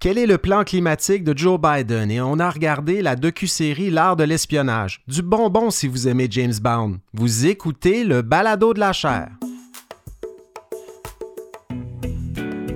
Quel est le plan climatique de Joe Biden? Et on a regardé la docu-série L'art de l'espionnage. Du bonbon si vous aimez James Bond. Vous écoutez le balado de la chair.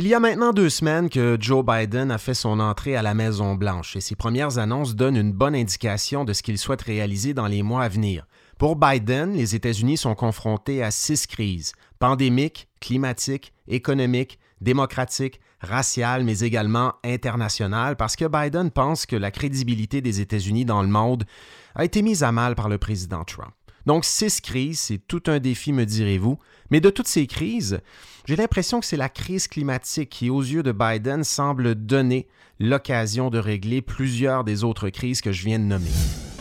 Il y a maintenant deux semaines que Joe Biden a fait son entrée à la Maison-Blanche et ses premières annonces donnent une bonne indication de ce qu'il souhaite réaliser dans les mois à venir. Pour Biden, les États-Unis sont confrontés à six crises pandémiques, climatiques, économiques, démocratiques, raciales, mais également internationales, parce que Biden pense que la crédibilité des États-Unis dans le monde a été mise à mal par le président Trump. Donc, six crises, c'est tout un défi, me direz-vous. Mais de toutes ces crises, j'ai l'impression que c'est la crise climatique qui, aux yeux de Biden, semble donner l'occasion de régler plusieurs des autres crises que je viens de nommer.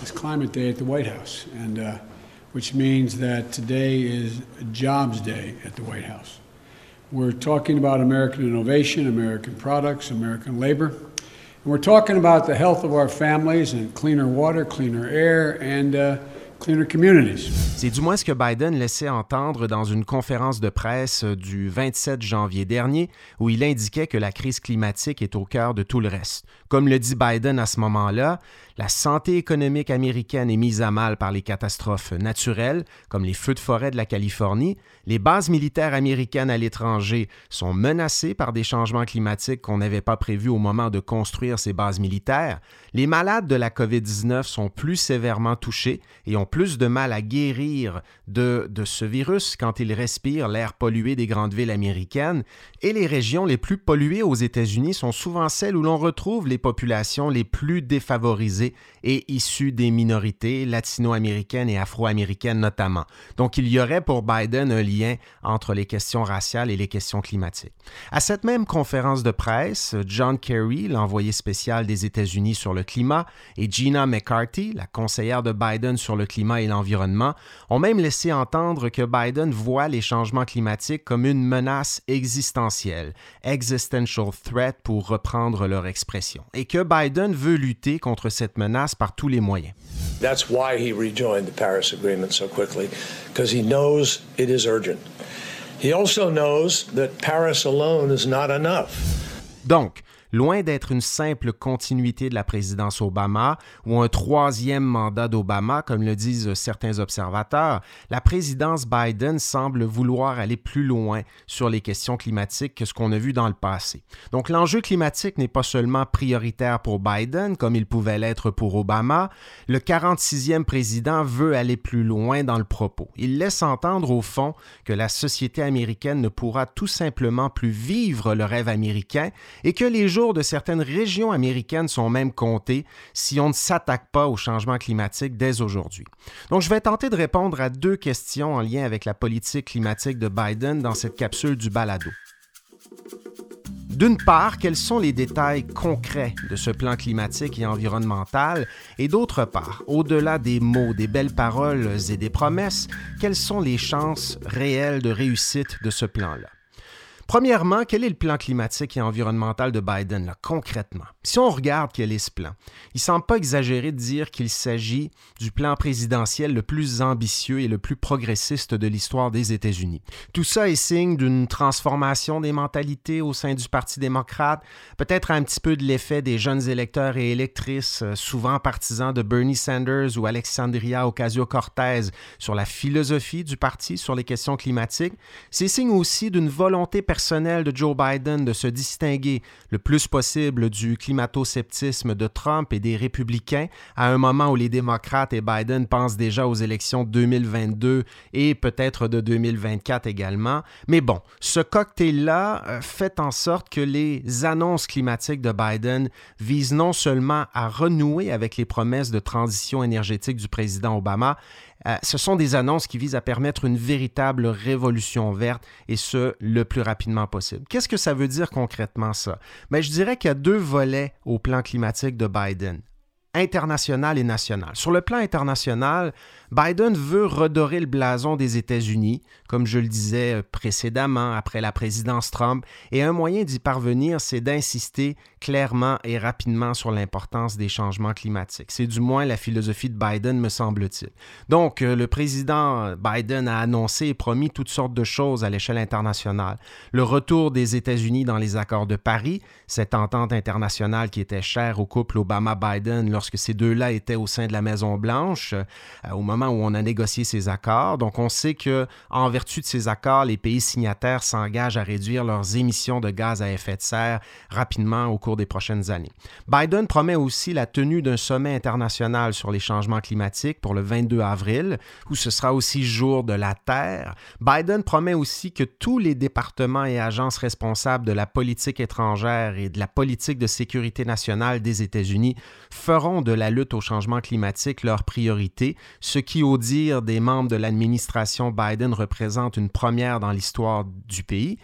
It's Climate Day at the White House, and uh, which means that today is Jobs Day at the White House. We're talking about American innovation, American products, American labor. And we're talking about the health of our families and cleaner water, cleaner air, and uh, c'est du moins ce que Biden laissait entendre dans une conférence de presse du 27 janvier dernier où il indiquait que la crise climatique est au cœur de tout le reste. Comme le dit Biden à ce moment-là, la santé économique américaine est mise à mal par les catastrophes naturelles, comme les feux de forêt de la Californie. Les bases militaires américaines à l'étranger sont menacées par des changements climatiques qu'on n'avait pas prévus au moment de construire ces bases militaires. Les malades de la COVID-19 sont plus sévèrement touchés et ont plus de mal à guérir de, ce virus quand ils respirent l'air pollué des grandes villes américaines. Et les régions les plus polluées aux États-Unis sont souvent celles où l'on retrouve les populations les plus défavorisées et issus des minorités latino-américaines et afro-américaines notamment. Donc il y aurait pour Biden un lien entre les questions raciales et les questions climatiques. À cette même conférence de presse, John Kerry, l'envoyé spécial des États-Unis sur le climat, et Gina McCarthy, la conseillère de Biden sur le climat et l'environnement, ont même laissé entendre que Biden voit les changements climatiques comme une menace existentielle, existential threat pour reprendre leur expression, et que Biden veut lutter contre cette menace par tous les moyens. That's why he rejoined the Paris Agreement so quickly, because he knows it is urgent. He also knows that Paris alone is not enough. Donc, loin d'être une simple continuité de la présidence Obama ou un troisième mandat d'Obama, comme le disent certains observateurs, la présidence Biden semble vouloir aller plus loin sur les questions climatiques que ce qu'on a vu dans le passé. Donc l'enjeu climatique n'est pas seulement prioritaire pour Biden, comme il pouvait l'être pour Obama, le 46e président veut aller plus loin dans le propos. Il laisse entendre au fond que la société américaine ne pourra tout simplement plus vivre le rêve américain et que les de certaines régions américaines sont même comptés si on ne s'attaque pas au changement climatique dès aujourd'hui. Donc, je vais tenter de répondre à deux questions en lien avec la politique climatique de Biden dans cette capsule du balado. D'une part, quels sont les détails concrets de ce plan climatique et environnemental? Et d'autre part, au-delà des mots, des belles paroles et des promesses, quelles sont les chances réelles de réussite de ce plan-là? Premièrement, quel est le plan climatique et environnemental de Biden, là, concrètement? Si on regarde quel est ce plan, il ne semble pas exagéré de dire qu'il s'agit du plan présidentiel le plus ambitieux et le plus progressiste de l'histoire des États-Unis. Tout ça est signe d'une transformation des mentalités au sein du Parti démocrate, peut-être un petit peu de l'effet des jeunes électeurs et électrices, euh, souvent partisans de Bernie Sanders ou Alexandria Ocasio-Cortez, sur la philosophie du parti sur les questions climatiques. C'est signe aussi d'une volonté personnel de Joe Biden de se distinguer le plus possible du climato-sceptisme de Trump et des républicains à un moment où les démocrates et Biden pensent déjà aux élections 2022 et peut-être de 2024 également. Mais bon, ce cocktail-là euh, fait en sorte que les annonces climatiques de Biden visent non seulement à renouer avec les promesses de transition énergétique du président Obama, euh, ce sont des annonces qui visent à permettre une véritable révolution verte et ce, le plus rapidement possible. Qu'est-ce que ça veut dire concrètement ça? Mais ben, je dirais qu'il y a deux volets au plan climatique de Biden international et national. Sur le plan international, Biden veut redorer le blason des États-Unis, comme je le disais euh, précédemment après la présidence Trump, et un moyen d'y parvenir, c'est d'insister clairement et rapidement sur l'importance des changements climatiques. C'est du moins la philosophie de Biden, me semble-t-il. Donc, euh, le président Biden a annoncé et promis toutes sortes de choses à l'échelle internationale. Le retour des États-Unis dans les accords de Paris, cette entente internationale qui était chère au couple Obama-Biden lorsque ces deux-là étaient au sein de la Maison-Blanche, euh, au moment où on a négocié ces accords. Donc, on sait que, en vertu de ces accords, les pays signataires s'engagent à réduire leurs émissions de gaz à effet de serre rapidement au cours des prochaines années. Biden promet aussi la tenue d'un sommet international sur les changements climatiques pour le 22 avril, où ce sera aussi jour de la Terre. Biden promet aussi que tous les départements et agences responsables de la politique étrangère et de la politique de sécurité nationale des États-Unis feront de la lutte au changement climatique leur priorité, ce qui, au dire des membres de l'administration Biden, représente une première dans l'histoire du pays.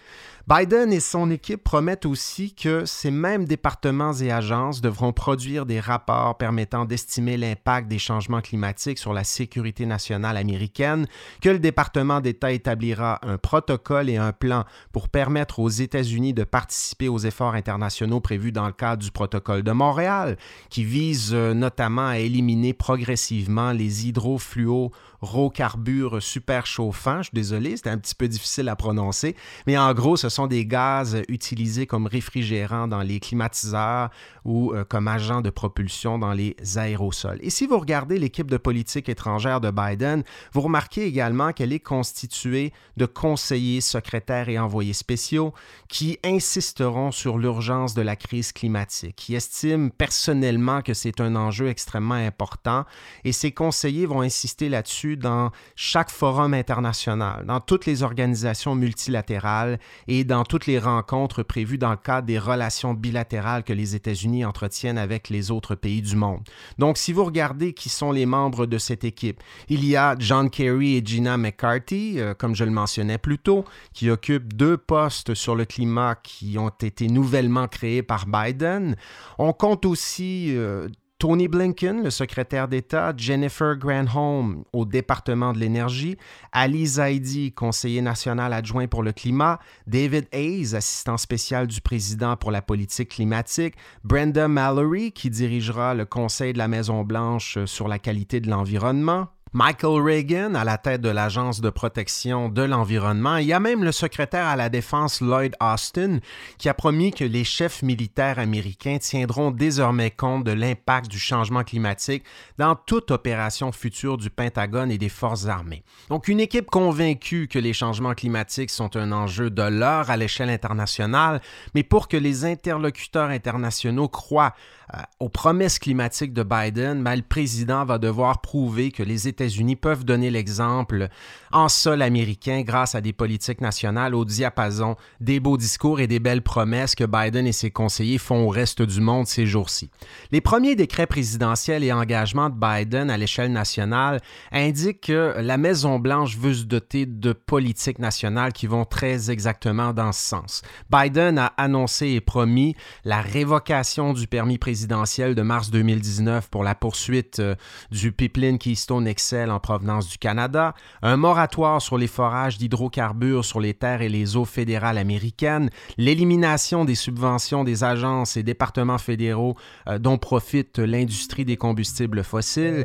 Biden et son équipe promettent aussi que ces mêmes départements et agences devront produire des rapports permettant d'estimer l'impact des changements climatiques sur la sécurité nationale américaine, que le département d'État établira un protocole et un plan pour permettre aux États-Unis de participer aux efforts internationaux prévus dans le cadre du protocole de Montréal, qui vise euh, notamment à éliminer progressivement les hydrofluos rocarbures super chauffants. Je suis désolé, c'était un petit peu difficile à prononcer, mais en gros, ce sont des gaz utilisés comme réfrigérants dans les climatiseurs ou euh, comme agents de propulsion dans les aérosols. Et si vous regardez l'équipe de politique étrangère de Biden, vous remarquez également qu'elle est constituée de conseillers, secrétaires et envoyés spéciaux qui insisteront sur l'urgence de la crise climatique, qui estiment personnellement que c'est un enjeu extrêmement important et ces conseillers vont insister là-dessus dans chaque forum international, dans toutes les organisations multilatérales et dans toutes les rencontres prévues dans le cadre des relations bilatérales que les États-Unis entretiennent avec les autres pays du monde. Donc, si vous regardez qui sont les membres de cette équipe, il y a John Kerry et Gina McCarthy, euh, comme je le mentionnais plus tôt, qui occupent deux postes sur le climat qui ont été nouvellement créés par Biden. On compte aussi euh, Tony Blinken, le secrétaire d'État, Jennifer Granholm au département de l'énergie, Ali Zaidi, conseiller national adjoint pour le climat, David Hayes, assistant spécial du président pour la politique climatique, Brenda Mallory, qui dirigera le conseil de la Maison-Blanche sur la qualité de l'environnement, Michael Reagan à la tête de l'Agence de protection de l'environnement. Il y a même le secrétaire à la défense Lloyd Austin qui a promis que les chefs militaires américains tiendront désormais compte de l'impact du changement climatique dans toute opération future du Pentagone et des forces armées. Donc une équipe convaincue que les changements climatiques sont un enjeu de l'heure à l'échelle internationale, mais pour que les interlocuteurs internationaux croient euh, aux promesses climatiques de Biden, ben, le président va devoir prouver que les États-Unis peuvent donner l'exemple en sol américain grâce à des politiques nationales au diapason des beaux discours et des belles promesses que Biden et ses conseillers font au reste du monde ces jours-ci. Les premiers décrets présidentiels et engagements de Biden à l'échelle nationale indiquent que la Maison-Blanche veut se doter de politiques nationales qui vont très exactement dans ce sens. Biden a annoncé et promis la révocation du permis présidentiel de mars 2019 pour la poursuite euh, du pipeline Keystone XL en provenance du Canada, un moratoire sur les forages d'hydrocarbures sur les terres et les eaux fédérales américaines, l'élimination des subventions des agences et départements fédéraux euh, dont profite l'industrie des combustibles fossiles.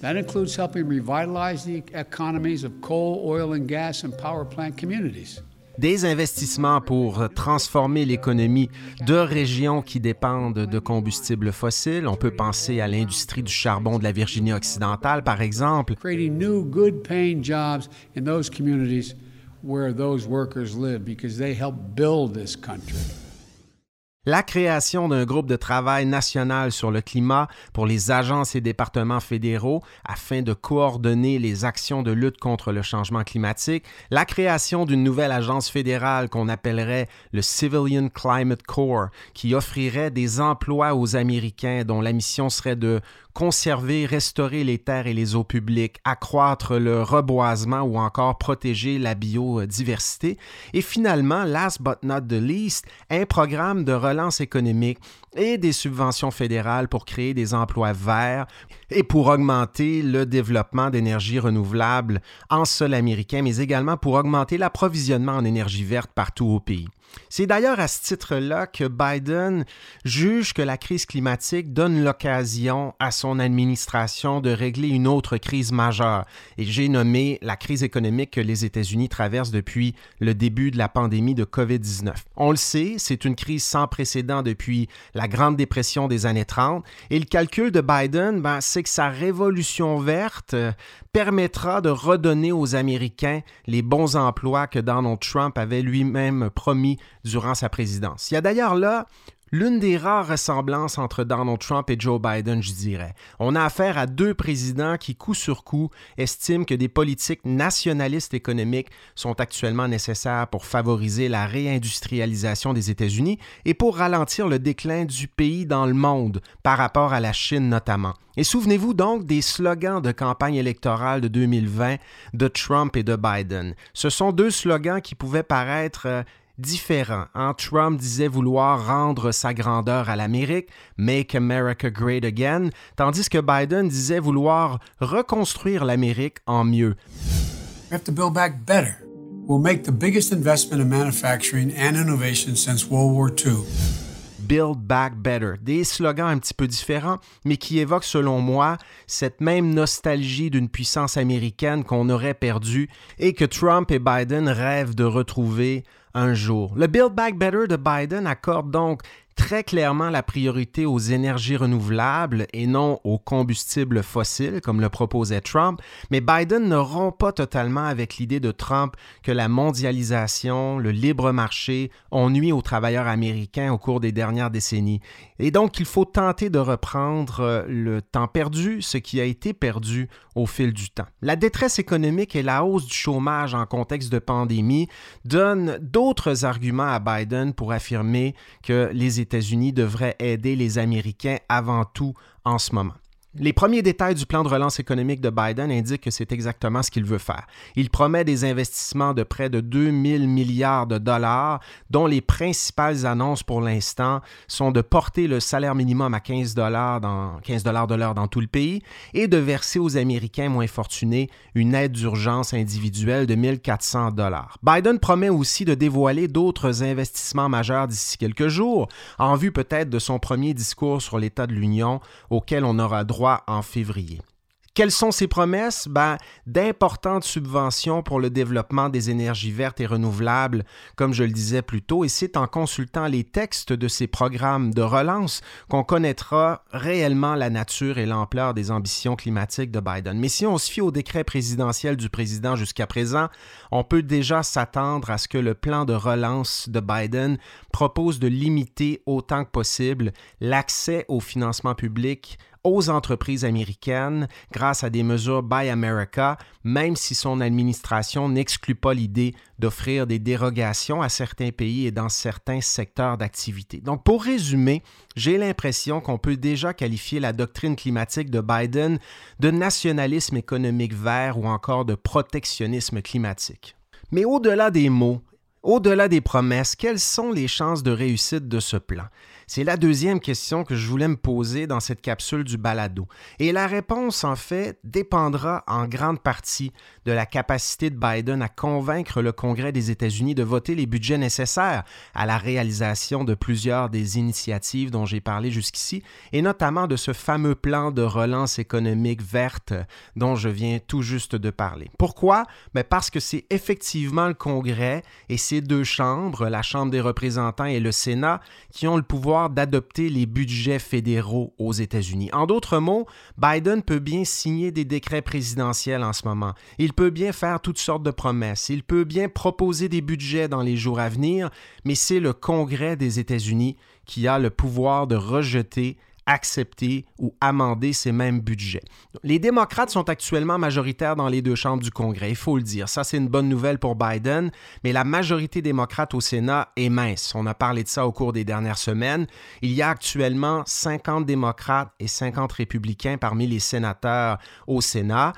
That includes helping revitalize the economies of coal, oil and gas and power plant communities des investissements pour transformer l'économie de régions qui dépendent de combustibles fossiles. On peut penser à l'industrie du charbon de la Virginie occidentale, par exemple. Where those workers live because they help build this country la création d'un groupe de travail national sur le climat pour les agences et départements fédéraux afin de coordonner les actions de lutte contre le changement climatique, la création d'une nouvelle agence fédérale qu'on appellerait le Civilian Climate Corps, qui offrirait des emplois aux Américains dont la mission serait de conserver, restaurer les terres et les eaux publiques, accroître le reboisement ou encore protéger la biodiversité. Et finalement, last but not the least, un programme de relance économique et des subventions fédérales pour créer des emplois verts et pour augmenter le développement d'énergie renouvelable en sol américain, mais également pour augmenter l'approvisionnement en énergie verte partout au pays. C'est d'ailleurs à ce titre-là que Biden juge que la crise climatique donne l'occasion à son administration de régler une autre crise majeure, et j'ai nommé la crise économique que les États-Unis traversent depuis le début de la pandémie de COVID-19. On le sait, c'est une crise sans précédent depuis la Grande Dépression des années 30, et le calcul de Biden, ben, c'est que sa révolution verte permettra de redonner aux Américains les bons emplois que Donald Trump avait lui-même promis durant sa présidence. Il y a d'ailleurs là l'une des rares ressemblances entre Donald Trump et Joe Biden, je dirais. On a affaire à deux présidents qui, coup sur coup, estiment que des politiques nationalistes économiques sont actuellement nécessaires pour favoriser la réindustrialisation des États-Unis et pour ralentir le déclin du pays dans le monde, par rapport à la Chine notamment. Et souvenez-vous donc des slogans de campagne électorale de 2020 de Trump et de Biden. Ce sont deux slogans qui pouvaient paraître euh, différent. Hein? Trump disait vouloir rendre sa grandeur à l'Amérique, Make America Great Again, tandis que Biden disait vouloir reconstruire l'Amérique en mieux. We have to build back better. We'll make the biggest investment in manufacturing and innovation since World War II. Build Back Better. Des slogans un petit peu différents, mais qui évoquent, selon moi, cette même nostalgie d'une puissance américaine qu'on aurait perdue et que Trump et Biden rêvent de retrouver un jour. Le Build Back Better de Biden accorde donc très clairement la priorité aux énergies renouvelables et non aux combustibles fossiles, comme le proposait Trump, mais Biden ne rompt pas totalement avec l'idée de Trump que la mondialisation, le libre marché ont nuit aux travailleurs américains au cours des dernières décennies. Et donc, il faut tenter de reprendre euh, le temps perdu, ce qui a été perdu au fil du temps. La détresse économique et la hausse du chômage en contexte de pandémie donnent d'autres arguments à Biden pour affirmer que les États-Unis devraient aider les Américains avant tout en ce moment. Les premiers détails du plan de relance économique de Biden indiquent que c'est exactement ce qu'il veut faire. Il promet des investissements de près de 2 000 milliards de dollars, dont les principales annonces pour l'instant sont de porter le salaire minimum à 15 dollars dans 15 dollars de l'heure dans tout le pays et de verser aux Américains moins fortunés une aide d'urgence individuelle de 1 400 dollars. Biden promet aussi de dévoiler d'autres investissements majeurs d'ici quelques jours, en vue peut-être de son premier discours sur l'état de l'Union auquel on aura droit en février. Quelles sont ces promesses? Ben, D'importantes subventions pour le développement des énergies vertes et renouvelables, comme je le disais plus tôt, et c'est en consultant les textes de ces programmes de relance qu'on connaîtra réellement la nature et l'ampleur des ambitions climatiques de Biden. Mais si on se fie au décret présidentiel du président jusqu'à présent, on peut déjà s'attendre à ce que le plan de relance de Biden propose de limiter autant que possible l'accès au financement public aux entreprises américaines grâce à des mesures Buy America, même si son administration n'exclut pas l'idée d'offrir des dérogations à certains pays et dans certains secteurs d'activité. Donc, pour résumer, j'ai l'impression qu'on peut déjà qualifier la doctrine climatique de Biden de nationalisme économique vert ou encore de protectionnisme climatique. Mais au-delà des mots, au-delà des promesses, quelles sont les chances de réussite de ce plan? C'est la deuxième question que je voulais me poser dans cette capsule du balado. Et la réponse, en fait, dépendra en grande partie de la capacité de Biden à convaincre le Congrès des États-Unis de voter les budgets nécessaires à la réalisation de plusieurs des initiatives dont j'ai parlé jusqu'ici, et notamment de ce fameux plan de relance économique verte dont je viens tout juste de parler. Pourquoi? Ben, parce que c'est effectivement le Congrès et ces deux chambres, la Chambre des représentants et le Sénat, qui ont le pouvoir d'adopter les budgets fédéraux aux États-Unis. En d'autres mots, Biden peut bien signer des décrets présidentiels en ce moment. Il peut bien faire toutes sortes de promesses. Il peut bien proposer des budgets dans les jours à venir, mais c'est le Congrès des États-Unis qui a le pouvoir de rejeter accepter ou amender ces mêmes budgets. Les démocrates sont actuellement majoritaires dans les deux chambres du Congrès, il faut le dire. Ça, c'est une bonne nouvelle pour Biden, mais la majorité démocrate au Sénat est mince. On a parlé de ça au cours des dernières semaines. Il y a actuellement 50 démocrates et 50 républicains parmi les sénateurs au Sénat.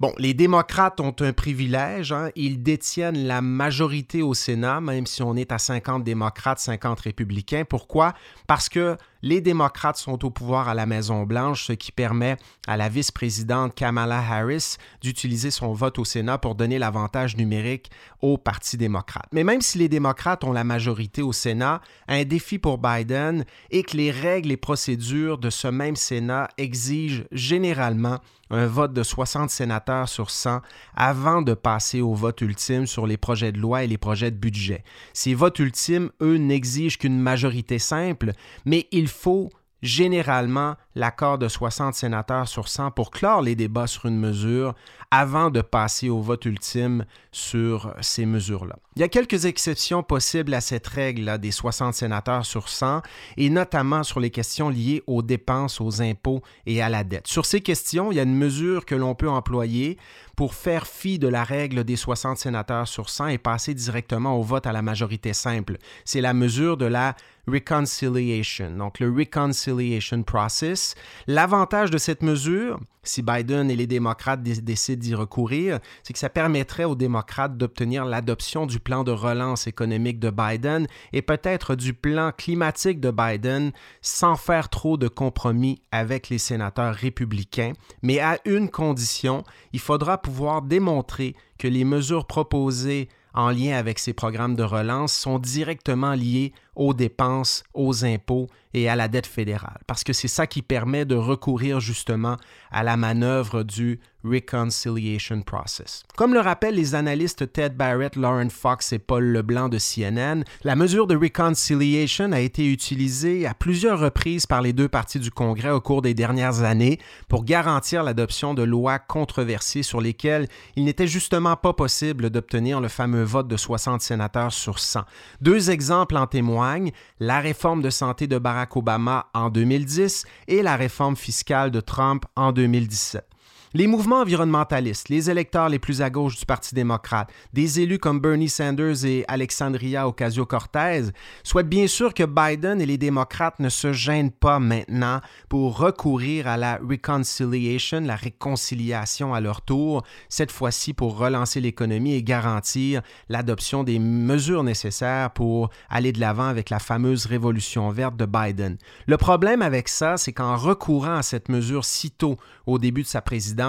Bon, les démocrates ont un privilège, hein. ils détiennent la majorité au Sénat, même si on est à 50 démocrates, 50 républicains. Pourquoi? Parce que les démocrates sont au pouvoir à la Maison-Blanche, ce qui permet à la vice-présidente Kamala Harris d'utiliser son vote au Sénat pour donner l'avantage numérique au Parti démocrate. Mais même si les démocrates ont la majorité au Sénat, un défi pour Biden est que les règles et procédures de ce même Sénat exigent généralement un vote de 60 sénateurs sur 100 avant de passer au vote ultime sur les projets de loi et les projets de budget. Ces votes ultimes, eux, n'exigent qu'une majorité simple, mais faut généralement l'accord de 60 sénateurs sur 100 pour clore les débats sur une mesure avant de passer au vote ultime sur ces mesures-là. Il y a quelques exceptions possibles à cette règle des 60 sénateurs sur 100 et notamment sur les questions liées aux dépenses, aux impôts et à la dette. Sur ces questions, il y a une mesure que l'on peut employer pour faire fi de la règle des 60 sénateurs sur 100 et passer directement au vote à la majorité simple. C'est la mesure de la reconciliation, donc le reconciliation process. L'avantage de cette mesure, si Biden et les démocrates décident d'y recourir, c'est que ça permettrait aux démocrates d'obtenir l'adoption du plan de relance économique de Biden et peut-être du plan climatique de Biden sans faire trop de compromis avec les sénateurs républicains, mais à une condition, il faudra pouvoir démontrer que les mesures proposées en lien avec ces programmes de relance sont directement liées aux dépenses, aux impôts et à la dette fédérale, parce que c'est ça qui permet de recourir justement à la manœuvre du reconciliation process. Comme le rappellent les analystes Ted Barrett, Lauren Fox et Paul Leblanc de CNN, la mesure de reconciliation a été utilisée à plusieurs reprises par les deux parties du Congrès au cours des dernières années pour garantir l'adoption de lois controversées sur lesquelles il n'était justement pas possible d'obtenir le fameux vote de 60 sénateurs sur 100. Deux exemples en témoignent, la réforme de santé de Barack Obama en 2010 et la réforme fiscale de Trump en 2017. Les mouvements environnementalistes, les électeurs les plus à gauche du Parti démocrate, des élus comme Bernie Sanders et Alexandria Ocasio-Cortez souhaitent bien sûr que Biden et les démocrates ne se gênent pas maintenant pour recourir à la reconciliation, la réconciliation à leur tour, cette fois-ci pour relancer l'économie et garantir l'adoption des mesures nécessaires pour aller de l'avant avec la fameuse révolution verte de Biden. Le problème avec ça, c'est qu'en recourant à cette mesure si tôt au début de sa présidence,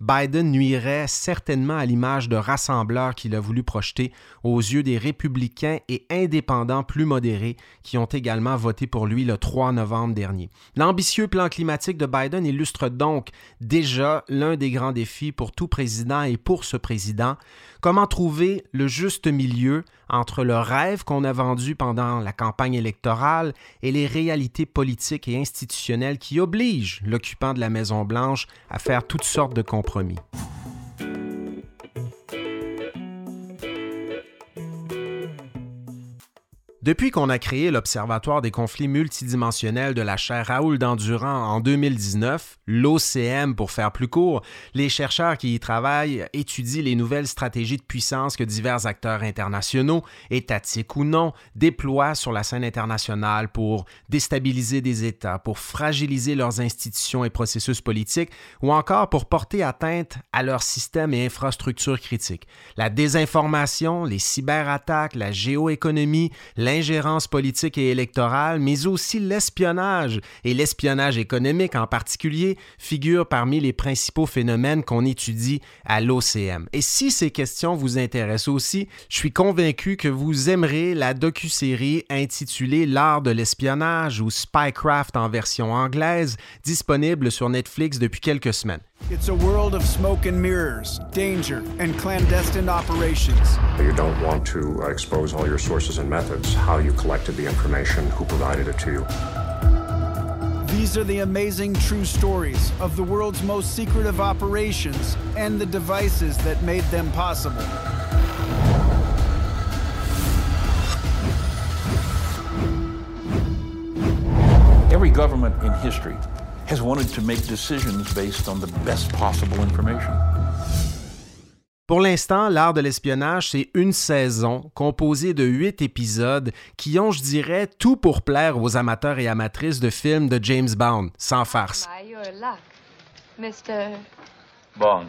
Biden nuirait certainement à l'image de rassembleur qu'il a voulu projeter aux yeux des républicains et indépendants plus modérés qui ont également voté pour lui le 3 novembre dernier. L'ambitieux plan climatique de Biden illustre donc déjà l'un des grands défis pour tout président et pour ce président, comment trouver le juste milieu entre le rêve qu'on a vendu pendant la campagne électorale et les réalités politiques et institutionnelles qui obligent l'occupant de la Maison-Blanche à faire toutes sortes de compromis? Depuis qu'on a créé l'Observatoire des conflits multidimensionnels de la chaire Raoul Dandurand en 2019, l'OCM pour faire plus court, les chercheurs qui y travaillent étudient les nouvelles stratégies de puissance que divers acteurs internationaux, étatiques ou non, déploient sur la scène internationale pour déstabiliser des États, pour fragiliser leurs institutions et processus politiques, ou encore pour porter atteinte à leurs systèmes et infrastructures critiques. La désinformation, les cyberattaques, la géoéconomie, l'ingérence politique et électorale, mais aussi l'espionnage, et l'espionnage économique en particulier, figurent parmi les principaux phénomènes qu'on étudie à l'OCM. Et si ces questions vous intéressent aussi, je suis convaincu que vous aimerez la docu-série intitulée L'art de l'espionnage ou Spycraft en version anglaise, disponible sur Netflix depuis quelques semaines. It's a world of smoke and mirrors, danger, and clandestine operations. You don't want to uh, expose all your sources and methods, how you collected the information, who provided it to you. These are the amazing true stories of the world's most secretive operations and the devices that made them possible. Every government in history has wanted to make decisions based on the best possible information. Pour l'instant, l'art de l'espionnage, c'est une saison composée de huit épisodes qui ont, je dirais, tout pour plaire aux amateurs et amatrices de films de James Bond, sans farce. Why, your luck, Mr. Bond.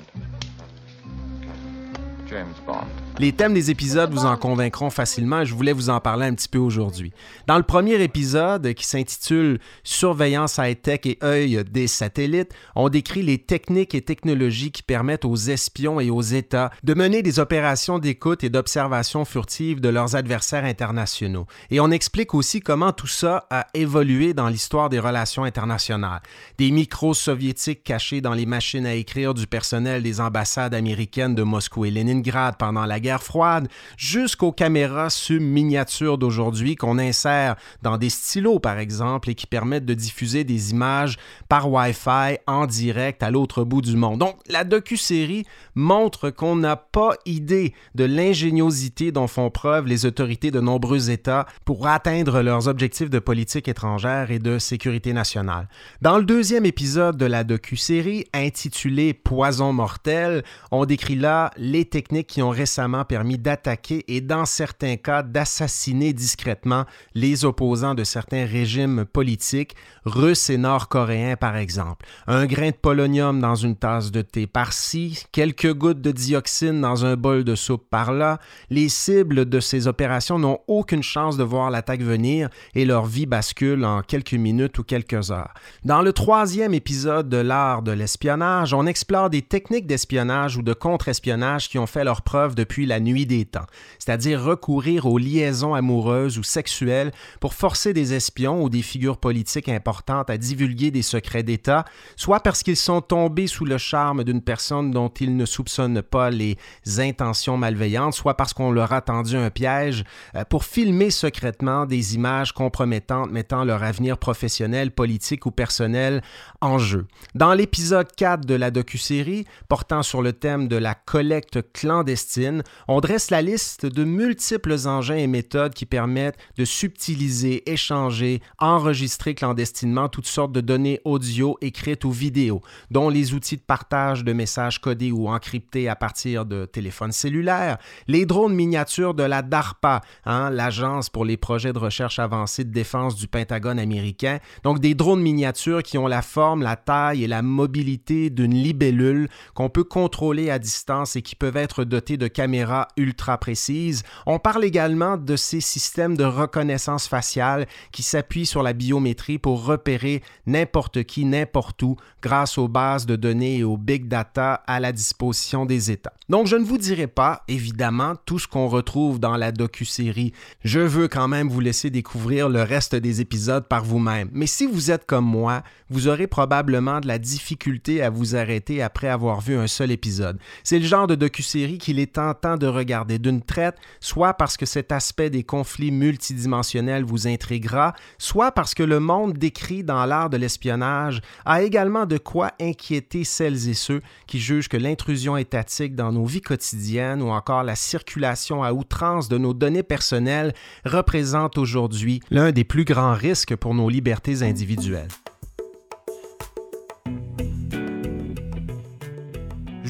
James Bond. Les thèmes des épisodes vous en convaincront facilement et je voulais vous en parler un petit peu aujourd'hui. Dans le premier épisode, qui s'intitule Surveillance high-tech et œil des satellites, on décrit les techniques et technologies qui permettent aux espions et aux États de mener des opérations d'écoute et d'observation furtive de leurs adversaires internationaux. Et on explique aussi comment tout ça a évolué dans l'histoire des relations internationales. Des micros soviétiques cachés dans les machines à écrire du personnel des ambassades américaines de Moscou et Leningrad pendant la guerre froide, jusqu'aux caméras sub-miniatures d'aujourd'hui qu'on insère dans des stylos, par exemple, et qui permettent de diffuser des images par Wi-Fi en direct à l'autre bout du monde. Donc, la docu-série montre qu'on n'a pas idée de l'ingéniosité dont font preuve les autorités de nombreux États pour atteindre leurs objectifs de politique étrangère et de sécurité nationale. Dans le deuxième épisode de la docu-série, intitulé Poison mortel, on décrit là les techniques qui ont récemment permis d'attaquer et dans certains cas d'assassiner discrètement les opposants de certains régimes politiques, russes et nord-coréens par exemple. Un grain de polonium dans une tasse de thé par-ci, quelques gouttes de dioxine dans un bol de soupe par-là, les cibles de ces opérations n'ont aucune chance de voir l'attaque venir et leur vie bascule en quelques minutes ou quelques heures. Dans le troisième épisode de l'art de l'espionnage, on explore des techniques d'espionnage ou de contre-espionnage qui ont fait leur preuve depuis la nuit des temps, c'est-à-dire recourir aux liaisons amoureuses ou sexuelles pour forcer des espions ou des figures politiques importantes à divulguer des secrets d'État, soit parce qu'ils sont tombés sous le charme d'une personne dont ils ne soupçonnent pas les intentions malveillantes, soit parce qu'on leur a tendu un piège euh, pour filmer secrètement des images compromettantes mettant leur avenir professionnel, politique ou personnel en jeu. Dans l'épisode 4 de la docu-série, portant sur le thème de la collecte clandestine, on dresse la liste de multiples engins et méthodes qui permettent de subtiliser, échanger, enregistrer clandestinement toutes sortes de données audio, écrites ou vidéo, dont les outils de partage de messages codés ou encryptés à partir de téléphones cellulaires, les drones miniatures de la DARPA, hein, l'Agence pour les projets de recherche avancée de défense du Pentagone américain, donc des drones miniatures qui ont la forme, la taille et la mobilité d'une libellule qu'on peut contrôler à distance et qui peuvent être dotés de caméras ultra précises. On parle également de ces systèmes de reconnaissance faciale qui s'appuient sur la biométrie pour repérer n'importe qui, n'importe où, grâce aux bases de données et aux big data à la disposition des États. Donc je ne vous dirai pas, évidemment, tout ce qu'on retrouve dans la docu-série. Je veux quand même vous laisser découvrir le reste des épisodes par vous-même. Mais si vous êtes comme moi, vous aurez probablement de la difficulté à vous arrêter après avoir vu un seul épisode. C'est le genre de docu-série qu'il est tentant de regarder d'une traite, soit parce que cet aspect des conflits multidimensionnels vous intriguera, soit parce que le monde décrit dans l'art de l'espionnage a également de quoi inquiéter celles et ceux qui jugent que l'intrusion étatique dans nos vies quotidiennes ou encore la circulation à outrance de nos données personnelles représente aujourd'hui l'un des plus grands risques pour nos libertés individuelles.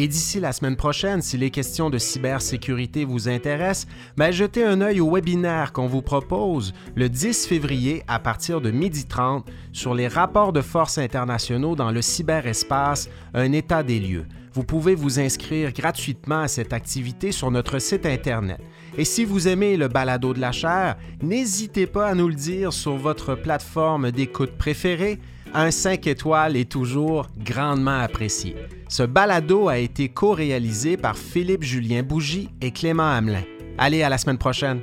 Et d'ici la semaine prochaine, si les questions de cybersécurité vous intéressent, ben jetez un œil au webinaire qu'on vous propose le 10 février à partir de 12h30 sur les rapports de force internationaux dans le cyberespace, un état des lieux. Vous pouvez vous inscrire gratuitement à cette activité sur notre site Internet. Et si vous aimez le balado de la chair, n'hésitez pas à nous le dire sur votre plateforme d'écoute préférée un 5 étoiles est toujours grandement apprécié. Ce balado a été co-réalisé par Philippe Julien Bougie et Clément Hamelin. Allez, à la semaine prochaine!